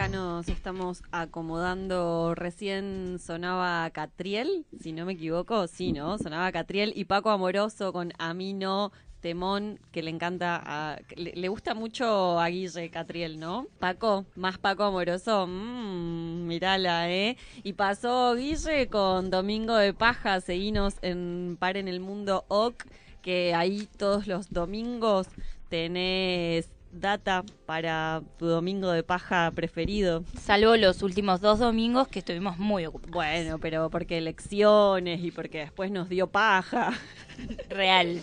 Acá nos estamos acomodando. Recién sonaba Catriel, si no me equivoco. Sí, ¿no? Sonaba Catriel y Paco Amoroso con Amino Temón, que le encanta le gusta mucho a Guille Catriel, ¿no? Paco, más Paco Amoroso, mmm, mirala, ¿eh? Y pasó Guille con Domingo de Paja, seguinos en Par en el Mundo OC, que ahí todos los domingos tenés data para tu domingo de paja preferido. Salvo los últimos dos domingos que estuvimos muy ocupados. Bueno, pero porque elecciones y porque después nos dio paja. Real.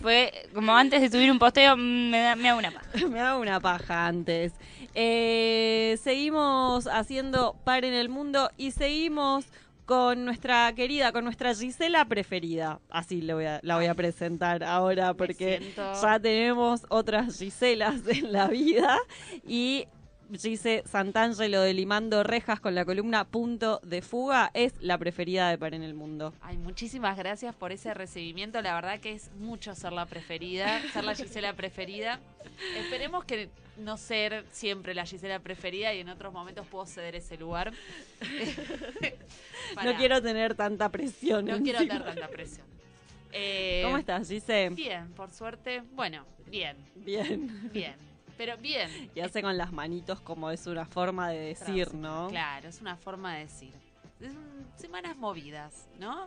Fue como antes de subir un posteo, mm, me da, me da una paja. Me da una paja antes. Eh, seguimos haciendo par en el mundo y seguimos con nuestra querida, con nuestra Gisela preferida. Así le voy a- la voy a presentar ahora porque ya tenemos otras Giselas en la vida y Gise Santangelo de Limando Rejas con la columna Punto de Fuga es la preferida de Par en el Mundo. Ay, muchísimas gracias por ese recibimiento. La verdad que es mucho ser la preferida, ser la Gisela preferida. Esperemos que no ser siempre la Gisela preferida y en otros momentos puedo ceder ese lugar. Para- No quiero tener tanta presión. no quiero tener tanta presión. Eh, ¿Cómo estás, Gise? Bien, por suerte. Bueno, bien, Bien. bien. Pero bien. Y hace con las manitos como es una forma de decir, ¿no? Claro, es una forma de decir. Es un- semanas movidas, ¿no?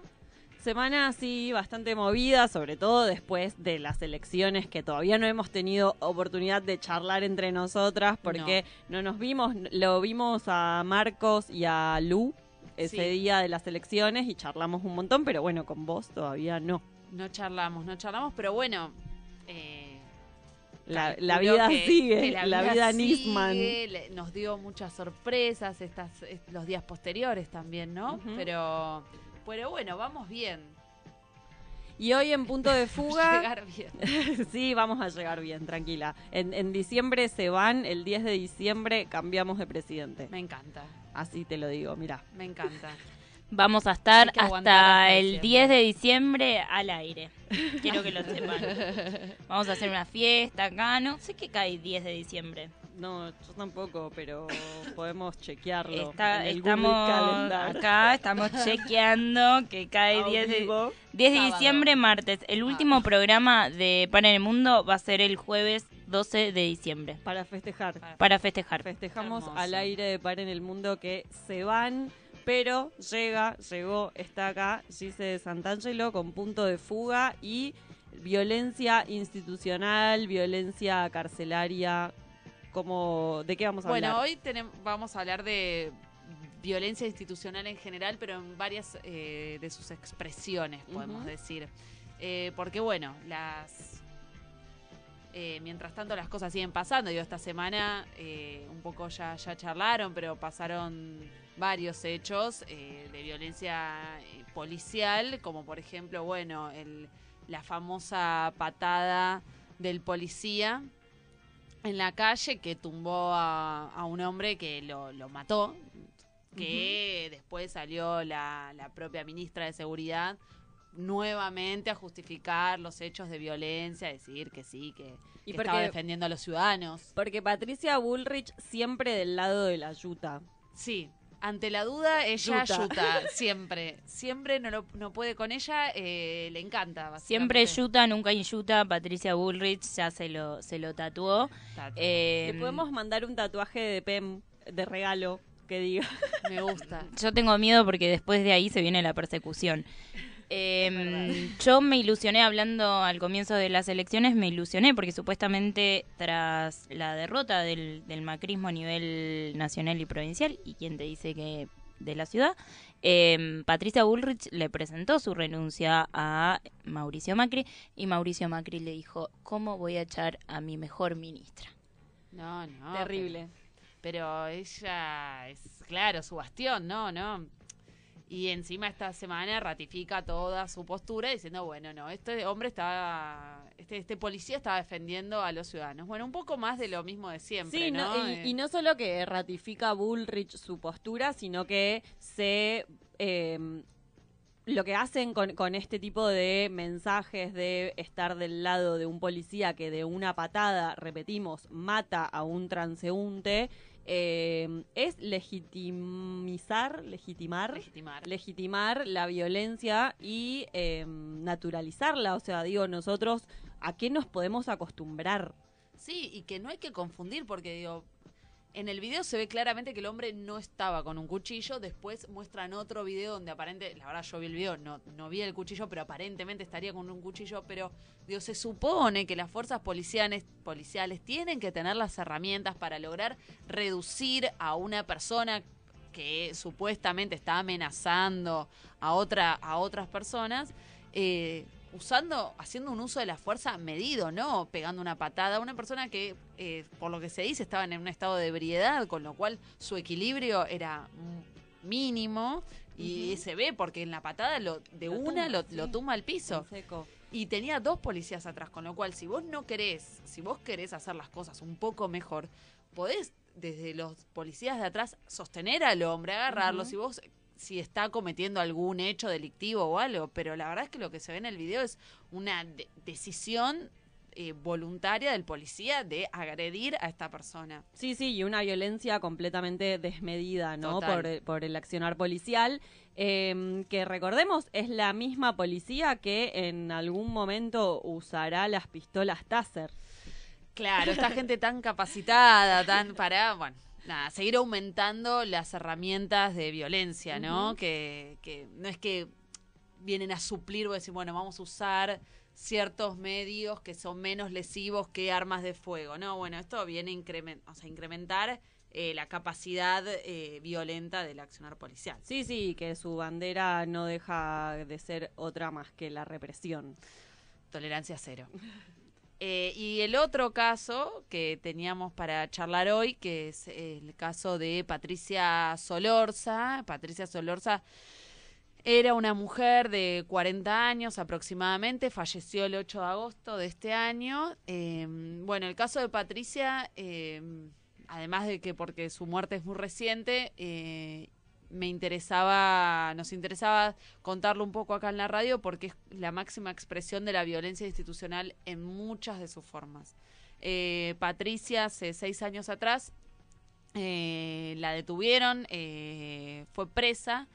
Semana así bastante movida, sobre todo después de las elecciones que todavía no hemos tenido oportunidad de charlar entre nosotras porque no, nos vimos, lo vimos a Marcos y a Lu ese Sí. día de las elecciones y charlamos un montón, pero bueno, con vos todavía no. No charlamos, no charlamos, pero bueno. eh, La, la vida que- sigue, que la, vida sigue, Nisman. le- Nos dio muchas sorpresas estas, est- los días posteriores también, ¿no? Pero, pero bueno, vamos bien. Y hoy en punto de fuga... Llegar bien. sí, vamos a llegar bien, tranquila. En, en diciembre se van, el 10 de diciembre cambiamos de presidente. Me encanta, Así te lo digo, mira. me encanta. Vamos a estar hasta el diciembre. 10 de diciembre al aire. Quiero que lo sepan. Vamos a hacer una fiesta acá. No sé qué cae 10 de diciembre. No, yo tampoco, pero podemos chequearlo. Está, en el Google estamos acá, estamos chequeando que cae A 10 de, vivo. 10 de diciembre, martes. El último programa de Para en el Mundo va a ser el jueves 12 de diciembre. Para festejar. Para festejar. Festejamos Hermoso. al aire de Par en el Mundo que se van, pero llega, llegó, está acá Gise de Santangelo con punto de fuga y violencia institucional, violencia carcelaria. Como, ¿De qué vamos a Bueno, hablar? hoy tenem- vamos a hablar de violencia institucional en general, pero en varias eh, de sus expresiones, podemos decir. Eh, porque bueno, las eh, mientras tanto las cosas siguen pasando. Digo, esta semana eh, un poco ya, ya charlaron, pero pasaron varios hechos de violencia policial, como por ejemplo, bueno, el, la famosa patada del policía en la calle que tumbó a, a un hombre que lo, lo mató, que después salió la, la propia ministra de Seguridad nuevamente a justificar los hechos de violencia, decir que sí, que, Y que porque- estaba defendiendo a los ciudadanos. Porque Patricia Bullrich siempre del lado de la yuta. Sí, ante la duda, ella Yuta. yuta, siempre. Siempre no, lo- no puede con ella, eh, le encanta. Siempre. Yuta, nunca Yuta. Patricia Bullrich ya se lo, se lo tatuó. Eh, Le podemos mandar un tatuaje de PEM de regalo que diga. Me gusta. Yo tengo miedo porque después de ahí se viene la persecución. Eh, yo me ilusioné hablando al comienzo de las elecciones, me ilusioné porque supuestamente tras la derrota del, del macrismo a nivel nacional y provincial, y quien te dice que de la ciudad, eh, Patricia Bullrich le presentó su renuncia a Mauricio Macri y Mauricio Macri le dijo, ¿cómo voy a echar a mi mejor ministra? No, no. Terrible. Pero ella es, claro, su bastión, ¿no? ¿No? Y encima esta semana ratifica toda su postura diciendo, bueno, no, este hombre estaba, este, este policía estaba defendiendo a los ciudadanos. Bueno, un poco más de lo mismo de siempre, Sí, ¿no? no- y, Eh, y no solo que ratifica Bullrich su postura, sino que se... eh, lo que hacen con, con este tipo de mensajes de estar del lado de un policía que de una patada, repetimos, mata a un transeúnte eh, es legitimizar, legitimar, Legitimar. legitimar la violencia y eh, naturalizarla. O sea, digo, nosotros, ¿a qué nos podemos acostumbrar? Sí, y que no hay que confundir, porque digo, en el video se ve claramente que el hombre no estaba con un cuchillo, después muestran otro video donde aparente, la verdad yo vi el video, no, no vi el cuchillo, pero aparentemente estaría con un cuchillo, pero digo, se supone que las fuerzas policiales, policiales tienen que tener las herramientas para lograr reducir a una persona que supuestamente está amenazando a otra a otras personas eh, usando haciendo un uso de la fuerza medido no pegando una patada. A una persona que eh, por lo que se dice estaba en un estado de ebriedad con lo cual su equilibrio era mínimo y se ve porque en la patada lo, de Lo una tumba, lo, sí. lo tumba al piso. seco. y tenía dos policías atrás, con lo cual si vos no querés, si vos querés hacer las cosas un poco mejor, podés desde los policías de atrás sostener al hombre, agarrarlo, si vos si está cometiendo algún hecho delictivo o algo, pero la verdad es que lo que se ve en el video es una de- decisión eh, voluntaria del policía de agredir a esta persona. Sí, sí, y una violencia completamente desmedida, ¿no? Por, por el accionar policial, eh, que recordemos es la misma policía que en algún momento usará las pistolas Taser. Claro, esta gente tan capacitada, tan para, bueno, nada, seguir aumentando las herramientas de violencia, ¿no? Que, que no es que vienen a suplir o decir, bueno, vamos a usar ciertos medios que son menos lesivos que armas de fuego, ¿no? Bueno, esto viene a incremen- o sea, incrementar eh, la capacidad eh, violenta del accionar policial. Sí, sí, que su bandera no deja de ser otra más que la represión. Tolerancia cero. Eh, y el otro caso que teníamos para charlar hoy, que es el caso de Patricia Solorza. Patricia Solorza era una mujer de 40 años aproximadamente, falleció el 8 de agosto de este año. Eh, bueno, el caso de Patricia, eh, además de que porque su muerte es muy reciente, eh, me interesaba, nos interesaba contarlo un poco acá en la radio porque es la máxima expresión de la violencia institucional en muchas de sus formas. Eh, Patricia, hace seis años atrás, eh, la detuvieron, eh, fue presa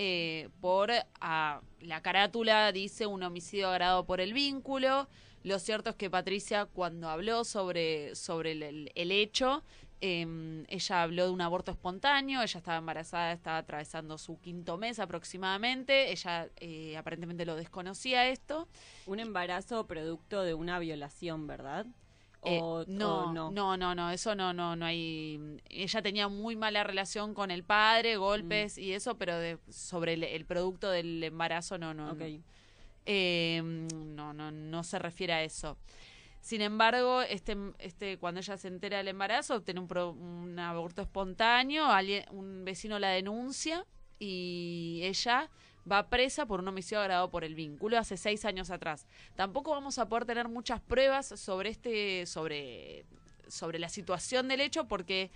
eh, por ah, la carátula dice un homicidio agravado por el vínculo. Lo cierto es que Patricia cuando habló sobre, sobre el hecho, eh, ella habló de un aborto espontáneo, ella estaba embarazada, estaba atravesando su quinto mes aproximadamente, ella eh, aparentemente lo desconocía esto. Un embarazo producto de una violación, ¿verdad? Eh, no, o no, no, no, eso no, no, no hay. Ella tenía muy mala relación con el padre, golpes Mm. y eso, pero de- sobre el, el producto del embarazo no, no, no. No, no, no se refiere a eso. Sin embargo, este, este, cuando ella se entera del embarazo, tiene un, pro- un aborto espontáneo, alguien, un vecino la denuncia y ella va presa por un homicidio agravado por el vínculo hace seis años atrás. Tampoco vamos a poder tener muchas pruebas sobre este, sobre, sobre la situación del hecho, porque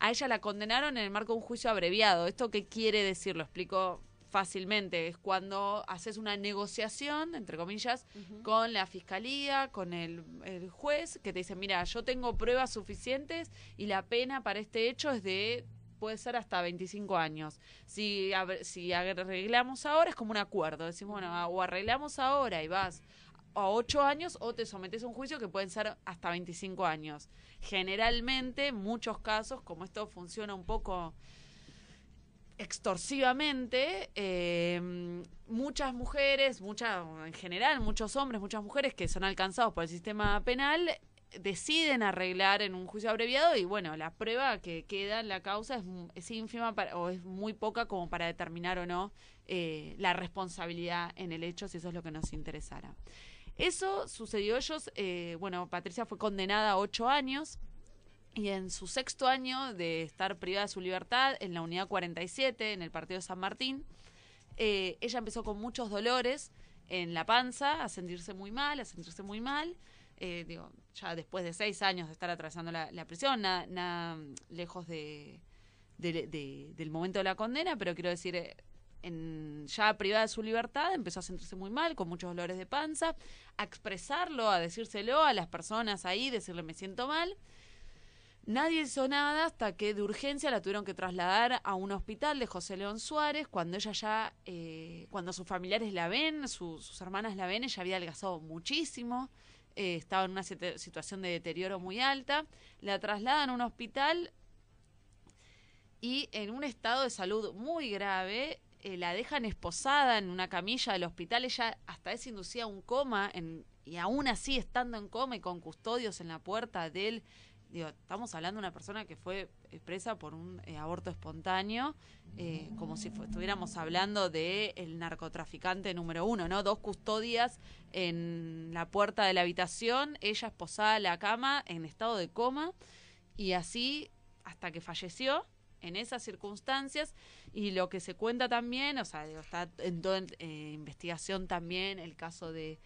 a ella la condenaron en el marco de un juicio abreviado. ¿Esto qué quiere decir? Lo explico fácilmente. Es cuando haces una negociación, entre comillas, con la fiscalía, con el, el juez, que te dice, mira, yo tengo pruebas suficientes y la pena para este hecho es de puede ser hasta 25 años. Si, ab- si arreglamos ahora es como un acuerdo. Decimos, bueno, o arreglamos ahora y vas a 8 años o te sometes a un juicio que pueden ser hasta 25 años. Generalmente, muchos casos, como esto funciona un poco extorsivamente, eh, muchas mujeres, muchas, en general, muchos hombres, muchas mujeres que son alcanzados por el sistema penal deciden arreglar en un juicio abreviado y bueno, la prueba que queda en la causa es, es ínfima o es muy poca como para determinar o no eh, la responsabilidad en el hecho, si eso es lo que nos interesara. Eso sucedió ellos, eh, bueno, Patricia fue condenada a ocho años y en su sexto año de estar privada de su libertad en la unidad 47, en el partido de San Martín, eh, ella empezó con muchos dolores en la panza, a sentirse muy mal, a sentirse muy mal. Eh, digo, ya después de seis años de estar atravesando la, prisión, nada, nada, lejos de- del momento de la condena, pero quiero decir, eh, en, ya privada de su libertad, empezó a sentirse muy mal, con muchos dolores de panza, a expresarlo, a decírselo a las personas ahí, decirle me siento mal. Nadie hizo nada hasta que de urgencia la tuvieron que trasladar a un hospital de José León Suárez. Cuando ella ya, eh, cuando sus familiares la ven, su- sus hermanas la ven, ella había adelgazado muchísimo, eh, estaba en una situ- situación de deterioro muy alta. La trasladan a un hospital y en un estado de salud muy grave. eh, la dejan esposada en una camilla del hospital. Ella hasta es inducida a un coma en- y aún así estando en coma y con custodios en la puerta del digo, estamos hablando de una persona que fue presa por un eh, aborto espontáneo, eh, como si estuviéramos hablando de el narcotraficante número uno, ¿no? Dos custodias en la puerta de la habitación, ella esposada a la cama en estado de coma, y así hasta que falleció en esas circunstancias y lo que se cuenta también, o sea, digo, está en toda eh, investigación también el caso de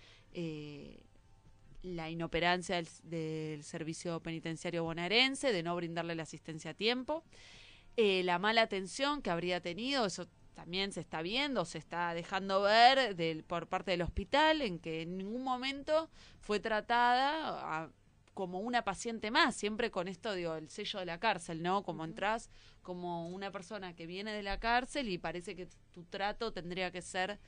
la inoperancia del, del servicio penitenciario bonaerense, de no brindarle la asistencia a tiempo, eh, la mala atención que habría tenido, eso también se está viendo, se está dejando ver del, por parte del hospital, en que en ningún momento fue tratada a- como una paciente más, siempre con esto, digo, el sello de la cárcel, ¿no? Como entras como una persona que viene de la cárcel y parece que tu trato tendría que ser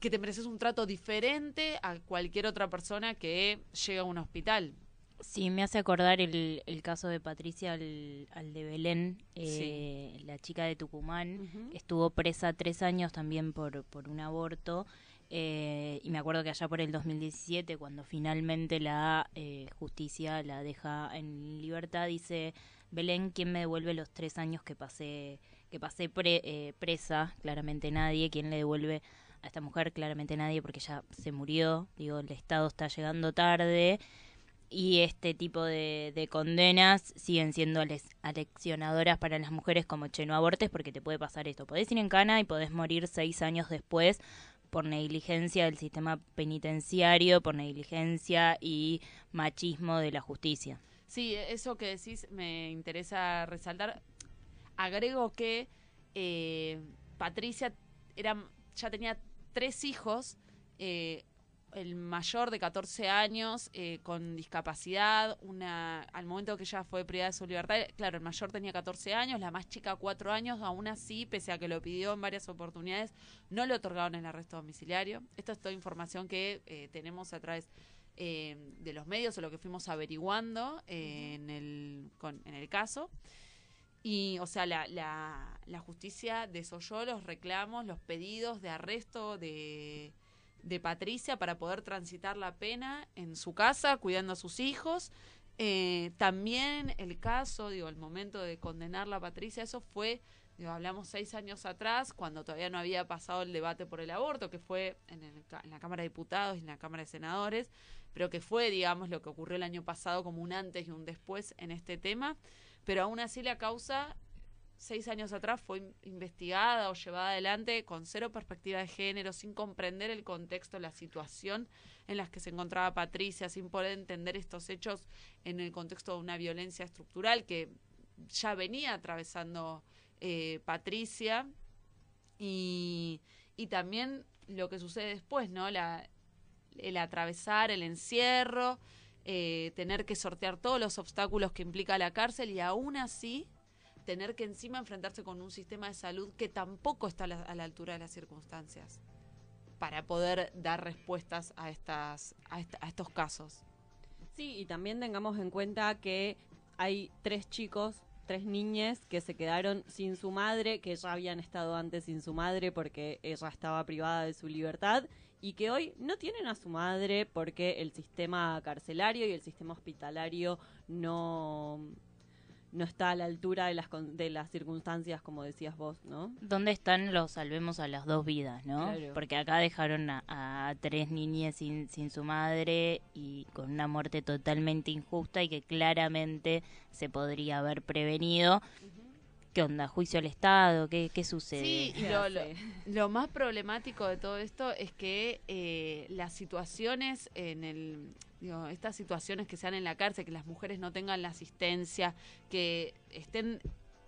que te mereces un trato diferente a cualquier otra persona que llega a un hospital. Sí, me hace acordar el, el caso de Patricia al, al de Belén, eh, la chica de Tucumán. Estuvo presa tres años también por, por un aborto. eh, y me acuerdo que allá por el 2017, cuando finalmente la eh, justicia la deja en libertad, dice, Belén, ¿quién me devuelve los tres años que pasé, que pasé pre- eh, presa? Claramente nadie. ¿Quién le devuelve a esta mujer? Claramente nadie, porque ya se murió. Digo, el Estado está llegando tarde y este tipo de, de condenas siguen siendo ales- aleccionadoras para las mujeres como che, no abortes porque te puede pasar esto. Podés ir en cana y podés morir seis años después por negligencia del sistema penitenciario, por negligencia y machismo de la justicia. Sí, eso que decís me interesa resaltar. Agrego que eh, Patricia era, ya tenía tres hijos, eh, el mayor de 14 años eh, con discapacidad, una al momento que ella fue privada de su libertad, claro, el mayor tenía 14 años, la más chica 4 años, aún así, pese a que lo pidió en varias oportunidades, no le otorgaron el arresto domiciliario. Esto es toda información que eh, tenemos a través eh, de los medios o lo que fuimos averiguando eh, en, el, con- en el caso. Y, o sea, la, la, la justicia desoyó los reclamos, los pedidos de arresto de, de Patricia para poder transitar la pena en su casa, cuidando a sus hijos. Eh, también el caso, digo, el momento de condenarla a Patricia, eso fue, digo, hablamos seis años atrás, cuando todavía no había pasado el debate por el aborto, que fue en, el en la Cámara de Diputados y en la Cámara de Senadores, pero que fue, digamos, lo que ocurrió el año pasado como un antes y un después en este tema. Pero aún así la causa seis años atrás fue in- investigada o llevada adelante con cero perspectiva de género, sin comprender el contexto, la situación en la que se encontraba Patricia, sin poder entender estos hechos en el contexto de una violencia estructural que ya venía atravesando eh, Patricia y, y también lo que sucede después, ¿no? La, el atravesar el encierro, eh, tener que sortear todos los obstáculos que implica la cárcel y aún así tener que encima enfrentarse con un sistema de salud que tampoco está a la, altura de las circunstancias para poder dar respuestas a estas a, esta- a estos casos. Sí, y también tengamos en cuenta que hay tres chicos, tres niñas que se quedaron sin su madre, que ya habían estado antes sin su madre porque ella estaba privada de su libertad y que hoy no tienen a su madre porque el sistema carcelario y el sistema hospitalario no no está a la altura de las de las circunstancias como decías vos, ¿no? ¿Dónde están los salvemos a las dos vidas, no? Claro. Porque acá dejaron a, a tres niñas sin, sin su madre y con una muerte totalmente injusta y que claramente se podría haber prevenido. ¿Qué onda? ¿Juicio al Estado? ¿Qué, qué sucede? Sí, y ¿Qué lo, lo, más problemático de todo esto es que eh, las situaciones en el digo, estas situaciones que se dan en la cárcel, que las mujeres no tengan la asistencia, que estén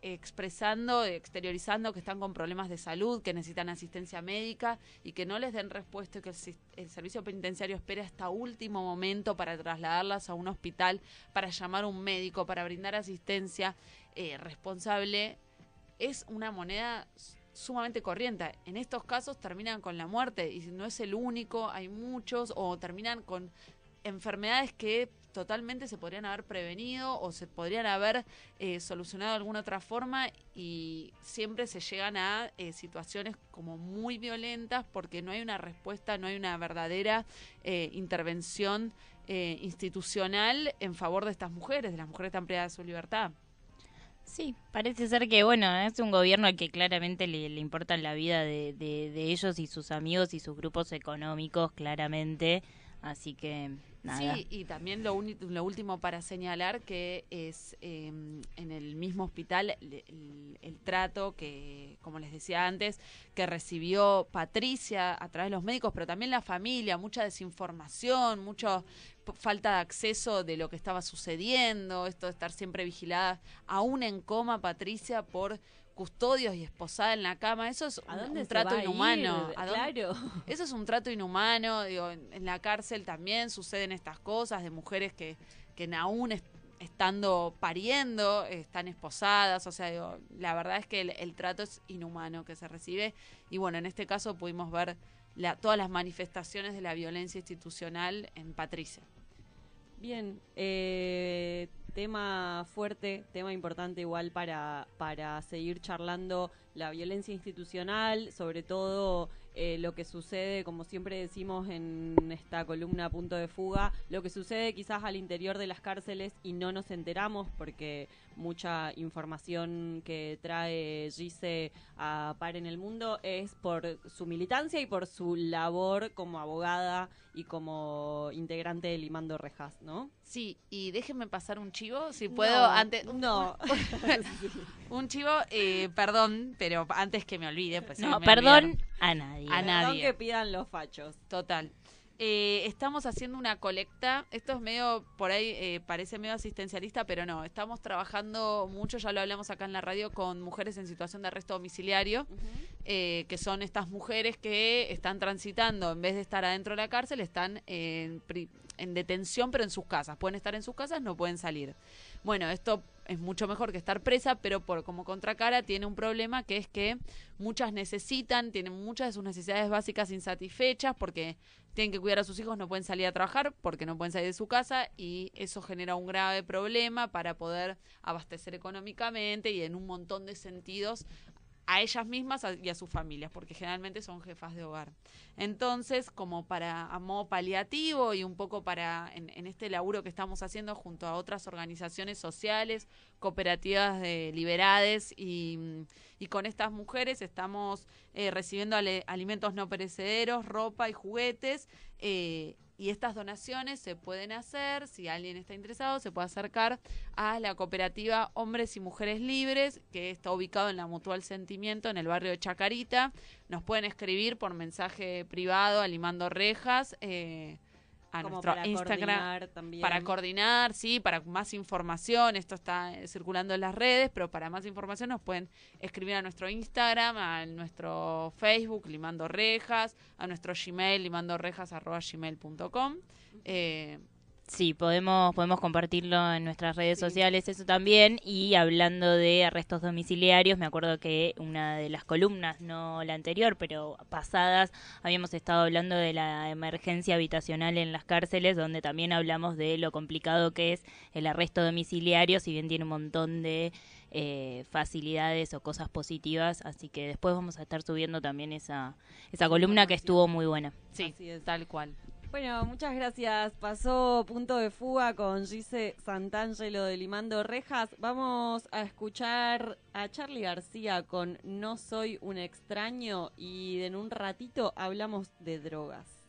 expresando, exteriorizando que están con problemas de salud, que necesitan asistencia médica y que no les den respuesta y que el, el servicio penitenciario espera hasta último momento para trasladarlas a un hospital, para llamar a un médico, para brindar asistencia eh, responsable, es una moneda sumamente corriente. En estos casos terminan con la muerte y no es el único, hay muchos o terminan con enfermedades que totalmente se podrían haber prevenido o se podrían haber eh, solucionado de alguna otra forma y siempre se llegan a eh, situaciones como muy violentas porque no hay una respuesta, no hay una verdadera eh, intervención eh, institucional en favor de estas mujeres, de las mujeres están privadas de su libertad. Sí, parece ser que, bueno, es un gobierno al que claramente le, le importa la vida de, de- de ellos y sus amigos y sus grupos económicos, claramente. Así que, nada. Sí, y también lo, lo último para señalar que es eh, en el mismo hospital el trato que, como les decía antes, que recibió Patricia a través de los médicos, pero también la familia, mucha desinformación, mucha falta de acceso de lo que estaba sucediendo, esto de estar siempre vigilada, aún en coma Patricia por custodios y esposada en la cama, eso es ¿A un- trato inhumano. ¿A dónde- Claro. eso es un trato inhumano, digo, en, en la cárcel también suceden estas cosas de mujeres que, que aún est- estando pariendo, están esposadas, o sea, digo, la verdad es que el, el trato es inhumano que se recibe y bueno, en este caso pudimos ver la- todas las manifestaciones de la violencia institucional en Patricia. Bien, eh, tema fuerte, tema importante igual para, para seguir charlando la violencia institucional, sobre todo eh, lo que sucede, como siempre decimos en esta columna Punto de Fuga, lo que sucede quizás al interior de las cárceles y no nos enteramos porque mucha información que trae Gise a Par en el Mundo es por su militancia y por su labor como abogada y como integrante de Limando Rejas, ¿no? Sí, y déjenme pasar un chivo, si puedo, No, antes... No. Un chivo, eh, perdón, pero antes que me olvide, pues No, perdón olvidaron. a nadie. A nadie. Perdón que pidan los fachos. Total. Eh, estamos haciendo una colecta. Esto es medio, por ahí eh, parece medio asistencialista, pero no. Estamos trabajando mucho, ya lo hablamos acá en la radio, con mujeres en situación de arresto domiciliario, eh, que son estas mujeres que están transitando, en vez de estar adentro de la cárcel, están en, pri- en detención, pero en sus casas. Pueden estar en sus casas, no pueden salir. Bueno, esto es mucho mejor que estar presa, pero por como contracara tiene un problema que es que muchas necesitan, tienen muchas de sus necesidades básicas insatisfechas porque tienen que cuidar a sus hijos, no pueden salir a trabajar porque no pueden salir de su casa y eso genera un grave problema para poder abastecer económicamente y en un montón de sentidos a ellas mismas y a sus familias, porque generalmente son jefas de hogar. Entonces, como para a modo paliativo y un poco para en, este laburo que estamos haciendo junto a otras organizaciones sociales, cooperativas de liberades y, mm, con estas mujeres estamos eh, recibiendo alimentos no perecederos, ropa y juguetes. eh, y estas donaciones se pueden hacer, si alguien está interesado, se puede acercar a la cooperativa Hombres y Mujeres Libres, que está ubicado en la Mutual Sentimiento, en el barrio de Chacarita. Nos pueden escribir por mensaje privado a Limando Rejas, eh, a Como nuestro para Instagram. coordinar también. Para coordinar, sí, para más información, esto está eh, circulando en las redes, pero para más información nos pueden escribir a nuestro Instagram, a nuestro Facebook, Limando Rejas, a nuestro Gmail, limandorejas.gmail.com. Eh, Sí, podemos, podemos compartirlo en nuestras redes sociales, eso también. Y hablando de arrestos domiciliarios, me acuerdo que una de las columnas, no la anterior, pero pasadas, habíamos estado hablando de la emergencia habitacional en las cárceles, donde también hablamos de lo complicado que es el arresto domiciliario, si bien tiene un montón de eh, facilidades o cosas positivas. Así que después vamos a estar subiendo también esa, esa columna que estuvo muy buena. sí, Así es. tal cual. Bueno, muchas gracias. Pasó Punto de Fuga con Gise Santangelo de Limando Rejas. Vamos a escuchar a Charlie García con No soy un extraño y en un ratito hablamos de drogas.